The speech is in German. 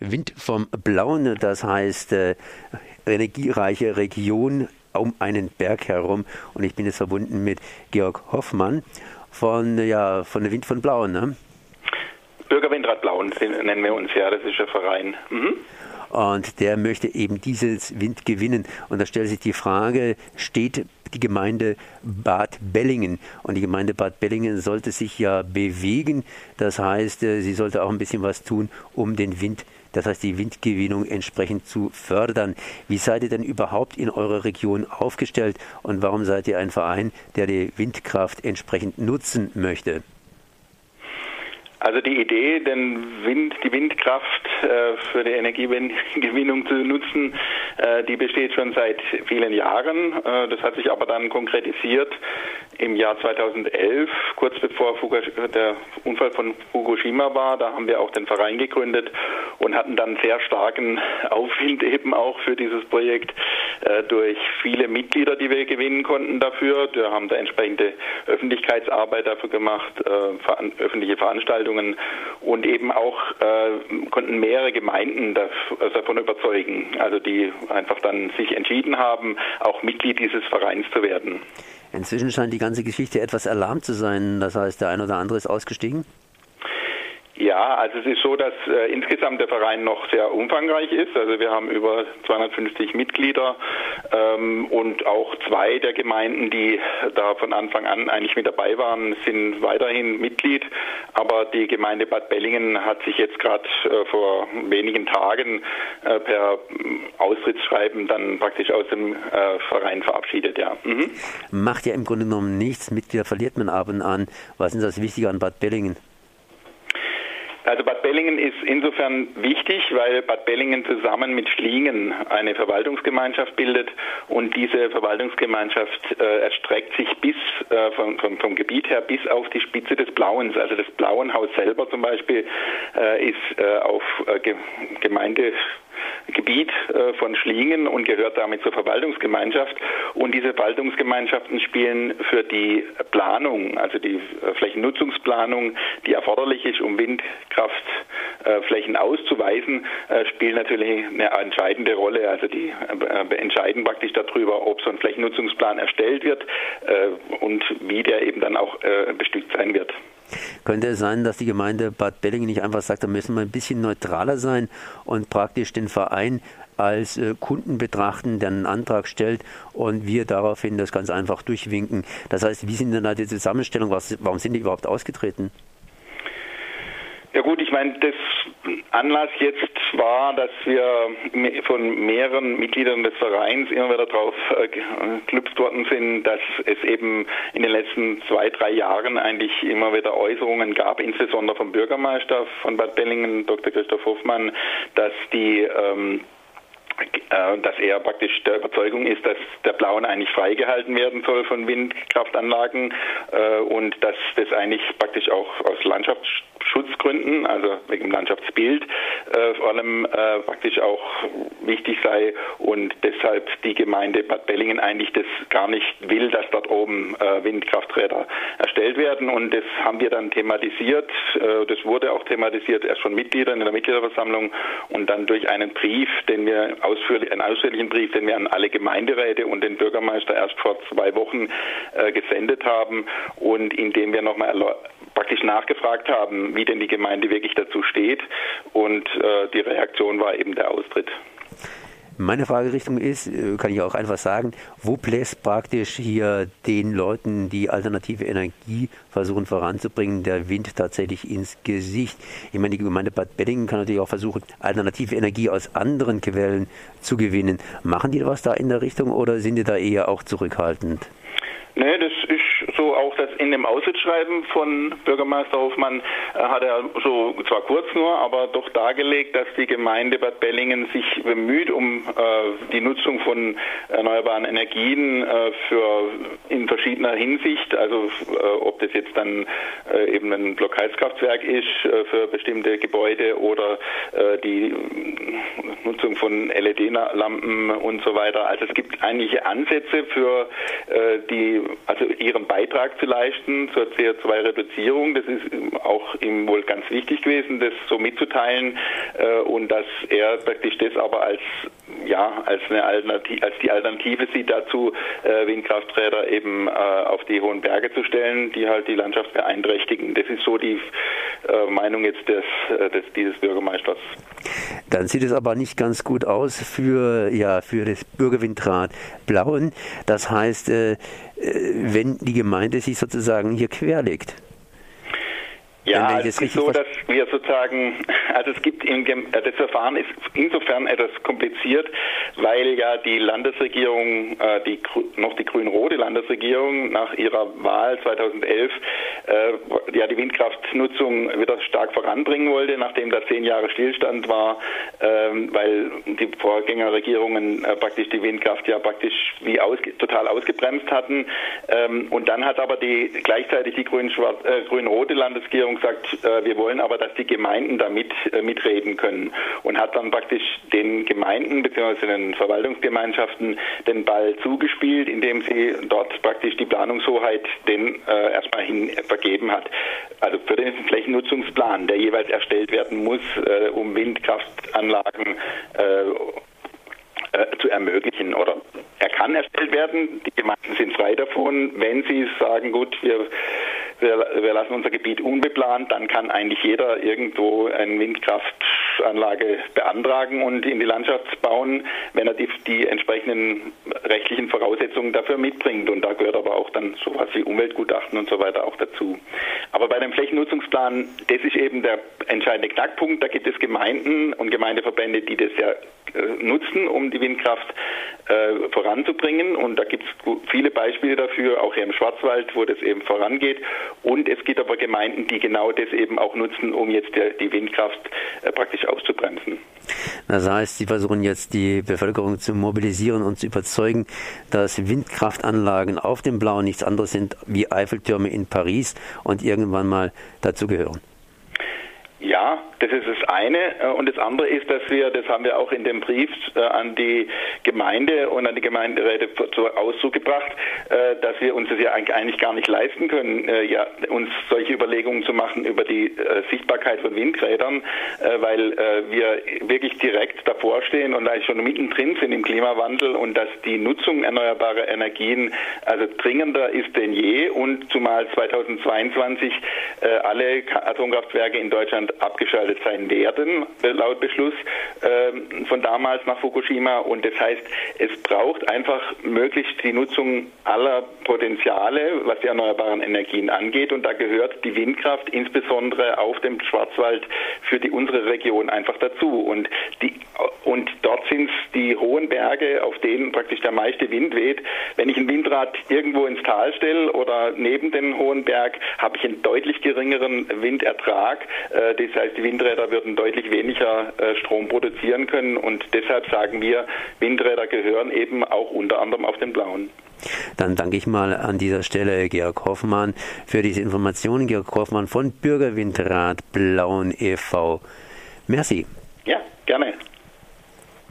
Wind vom Blauen, das heißt äh, energiereiche Region um einen Berg herum. Und ich bin jetzt verbunden mit Georg Hoffmann von, ja, von der Wind von Blauen. Ne? Bürgerwindrad Blauen nennen wir uns, ja, das ist ein Verein. Mhm. Und der möchte eben dieses Wind gewinnen. Und da stellt sich die Frage, steht die Gemeinde Bad Bellingen. Und die Gemeinde Bad Bellingen sollte sich ja bewegen. Das heißt, äh, sie sollte auch ein bisschen was tun, um den Wind, das heißt die Windgewinnung entsprechend zu fördern. Wie seid ihr denn überhaupt in eurer Region aufgestellt und warum seid ihr ein Verein, der die Windkraft entsprechend nutzen möchte? Also die Idee, den Wind, die Windkraft äh, für die Energiegewinnung zu nutzen, äh, die besteht schon seit vielen Jahren. Äh, das hat sich aber dann konkretisiert im Jahr 2011, kurz bevor der Unfall von Fukushima war. Da haben wir auch den Verein gegründet und hatten dann sehr starken Aufwind eben auch für dieses Projekt durch viele Mitglieder, die wir gewinnen konnten dafür. Wir haben da entsprechende Öffentlichkeitsarbeit dafür gemacht, äh, öffentliche Veranstaltungen und eben auch äh, konnten mehrere Gemeinden davon überzeugen, also die einfach dann sich entschieden haben, auch Mitglied dieses Vereins zu werden. Inzwischen scheint die ganze Geschichte etwas erlahmt zu sein. Das heißt, der ein oder andere ist ausgestiegen? Ja, also es ist so, dass äh, insgesamt der Verein noch sehr umfangreich ist. Also wir haben über 250 Mitglieder ähm, und auch zwei der Gemeinden, die da von Anfang an eigentlich mit dabei waren, sind weiterhin Mitglied. Aber die Gemeinde Bad Bellingen hat sich jetzt gerade äh, vor wenigen Tagen äh, per Austrittsschreiben dann praktisch aus dem äh, Verein verabschiedet. Ja. Mhm. Macht ja im Grunde genommen nichts. Mitglieder verliert man ab und an. Was ist das Wichtige an Bad Bellingen? Also Bad Bellingen ist insofern wichtig, weil Bad Bellingen zusammen mit Schlingen eine Verwaltungsgemeinschaft bildet und diese Verwaltungsgemeinschaft äh, erstreckt sich bis äh, vom, vom, vom, Gebiet her bis auf die Spitze des Blauens. Also das Blauenhaus selber zum Beispiel äh, ist äh, auf äh, Gemeinde Gebiet äh, von Schlingen und gehört damit zur Verwaltungsgemeinschaft. Und diese Verwaltungsgemeinschaften spielen für die Planung, also die äh, Flächennutzungsplanung, die erforderlich ist, um Windkraftflächen auszuweisen, äh, spielen natürlich eine entscheidende Rolle. Also die entscheiden praktisch darüber, ob so ein Flächennutzungsplan erstellt wird und wie der eben dann auch bestückt sein wird. Könnte es sein, dass die Gemeinde Bad Bellingen nicht einfach sagt, da müssen wir ein bisschen neutraler sein und praktisch den Verein als äh, Kunden betrachten, der einen Antrag stellt und wir daraufhin das ganz einfach durchwinken. Das heißt, wie sind denn da die Zusammenstellung? Was, warum sind die überhaupt ausgetreten? Ja gut, ich meine, das Anlass jetzt war, dass wir von mehreren Mitgliedern des Vereins immer wieder darauf äh, geklüpft worden sind, dass es eben in den letzten zwei, drei Jahren eigentlich immer wieder Äußerungen gab, insbesondere vom Bürgermeister von Bad Bellingen, Dr. Christoph Hoffmann, dass die ähm, äh, dass er praktisch der Überzeugung ist, dass der Blauen eigentlich freigehalten werden soll von Windkraftanlagen äh, und dass das eigentlich praktisch auch aus Landschaftsschutzgründen, also wegen dem Landschaftsbild, äh, vor allem praktisch auch wichtig sei und deshalb die Gemeinde Bad Bellingen eigentlich das gar nicht will, dass dort oben Windkrafträder erstellt werden und das haben wir dann thematisiert. Das wurde auch thematisiert erst von Mitgliedern in der Mitgliederversammlung und dann durch einen Brief, den wir ausführlich, einen ausführlichen Brief, den wir an alle Gemeinderäte und den Bürgermeister erst vor zwei Wochen äh, gesendet haben und in dem wir nochmal praktisch nachgefragt haben, wie denn die Gemeinde wirklich dazu steht. Und äh, die Reaktion war eben der Austritt. Meine Fragerichtung ist, äh, kann ich auch einfach sagen, wo bläst praktisch hier den Leuten, die alternative Energie versuchen voranzubringen, der Wind tatsächlich ins Gesicht? Ich meine, die Gemeinde Bad Beddingen kann natürlich auch versuchen, alternative Energie aus anderen Quellen zu gewinnen. Machen die was da in der Richtung oder sind die da eher auch zurückhaltend? Nee, das ist so auch das in dem Aussitzschreiben von Bürgermeister Hofmann äh, hat er so zwar kurz nur, aber doch dargelegt, dass die Gemeinde Bad Bellingen sich bemüht um äh, die Nutzung von erneuerbaren Energien äh, für in verschiedener Hinsicht, also äh, ob das jetzt dann äh, eben ein Blockheizkraftwerk ist äh, für bestimmte Gebäude oder die Nutzung von LED-Lampen und so weiter. Also es gibt einige Ansätze für die also ihren Beitrag zu leisten zur CO2-Reduzierung. Das ist auch ihm wohl ganz wichtig gewesen, das so mitzuteilen äh, und dass er praktisch das aber als ja als eine Alternative, als die Alternative sieht dazu, äh, Windkrafträder eben äh, auf die hohen Berge zu stellen, die halt die Landschaft beeinträchtigen. Das ist so die äh, Meinung jetzt des, äh, des dieses Bürgermeisters. Dann sieht es aber nicht ganz gut aus für ja für das Bürgerwindrat Blauen. Das heißt, äh, äh, wenn die Gemeinde sich sozusagen hier querlegt. Ja, es ist so, dass wir sozusagen, also es gibt im, das Verfahren ist insofern etwas kompliziert, weil ja die Landesregierung, äh, die noch die grün-rote Landesregierung nach ihrer Wahl 2011 äh, ja die Windkraftnutzung wieder stark voranbringen wollte, nachdem da zehn Jahre Stillstand war, ähm, weil die Vorgängerregierungen äh, praktisch die Windkraft ja praktisch wie ausge, total ausgebremst hatten. Ähm, und dann hat aber die gleichzeitig die grün-rote grün Landesregierung gesagt, äh, wir wollen aber, dass die Gemeinden da mit, äh, mitreden können und hat dann praktisch den Gemeinden bzw. den Verwaltungsgemeinschaften den Ball zugespielt, indem sie dort praktisch die Planungshoheit den äh, erstmal hin vergeben hat. Also für den Flächennutzungsplan, der jeweils erstellt werden muss, äh, um Windkraftanlagen äh, äh, zu ermöglichen oder er kann erstellt werden. Die Gemeinden sind frei davon. Wenn sie sagen, gut, wir wir, wir lassen unser Gebiet unbeplant, dann kann eigentlich jeder irgendwo eine Windkraftanlage beantragen und in die Landschaft bauen, wenn er die, die entsprechenden rechtlichen Voraussetzungen dafür mitbringt. Und da gehört aber auch dann sowas wie Umweltgutachten und so weiter auch dazu. Aber bei dem Flächennutzungsplan, das ist eben der entscheidende Knackpunkt. Da gibt es Gemeinden und Gemeindeverbände, die das ja äh, nutzen, um die Windkraft äh, voranzubringen. Und da gibt es viele Beispiele dafür, auch hier im Schwarzwald, wo das eben vorangeht. Und es gibt aber Gemeinden, die genau das eben auch nutzen, um jetzt der, die Windkraft äh, praktisch auszubremsen. Das heißt, Sie versuchen jetzt die Bevölkerung zu mobilisieren und zu überzeugen, dass Windkraftanlagen auf dem Blauen nichts anderes sind wie Eiffeltürme in Paris und irgendwann mal dazu gehören. Ja, das ist das eine. Äh, und das andere ist, dass wir, das haben wir auch in dem Brief äh, an die Gemeinde und an die Gemeinderäte zu Ausdruck gebracht, äh, dass wir uns das ja eigentlich gar nicht leisten können, ja, uns solche Überlegungen zu machen über die Sichtbarkeit von Windrädern, weil wir wirklich direkt davor stehen und eigentlich schon mittendrin sind im Klimawandel und dass die Nutzung erneuerbarer Energien also dringender ist denn je und zumal 2022 alle Atomkraftwerke in Deutschland abgeschaltet sein werden, laut Beschluss äh, von damals nach Fukushima. Und das heißt, es braucht einfach möglichst die Nutzung aller Potenziale, was die erneuerbaren Energien angeht. Und da gehört die Windkraft insbesondere auf dem Schwarzwald für die, unsere Region einfach dazu. Und, die, und dort sind es die hohen Berge, auf denen praktisch der meiste Wind weht. Wenn ich ein Windrad irgendwo ins Tal stelle oder neben den hohen Berg, habe ich einen deutlich geringeren Windertrag. Äh, das heißt, die Windräder würden deutlich weniger äh, Strom produzieren können und deshalb sagen wir, Windräder gehören eben auch unter anderem auf den blauen. Dann danke ich mal an dieser Stelle Georg Hoffmann für diese Informationen. Georg Hoffmann von Bürgerwindrat Blauen e.V. Merci. Ja, gerne.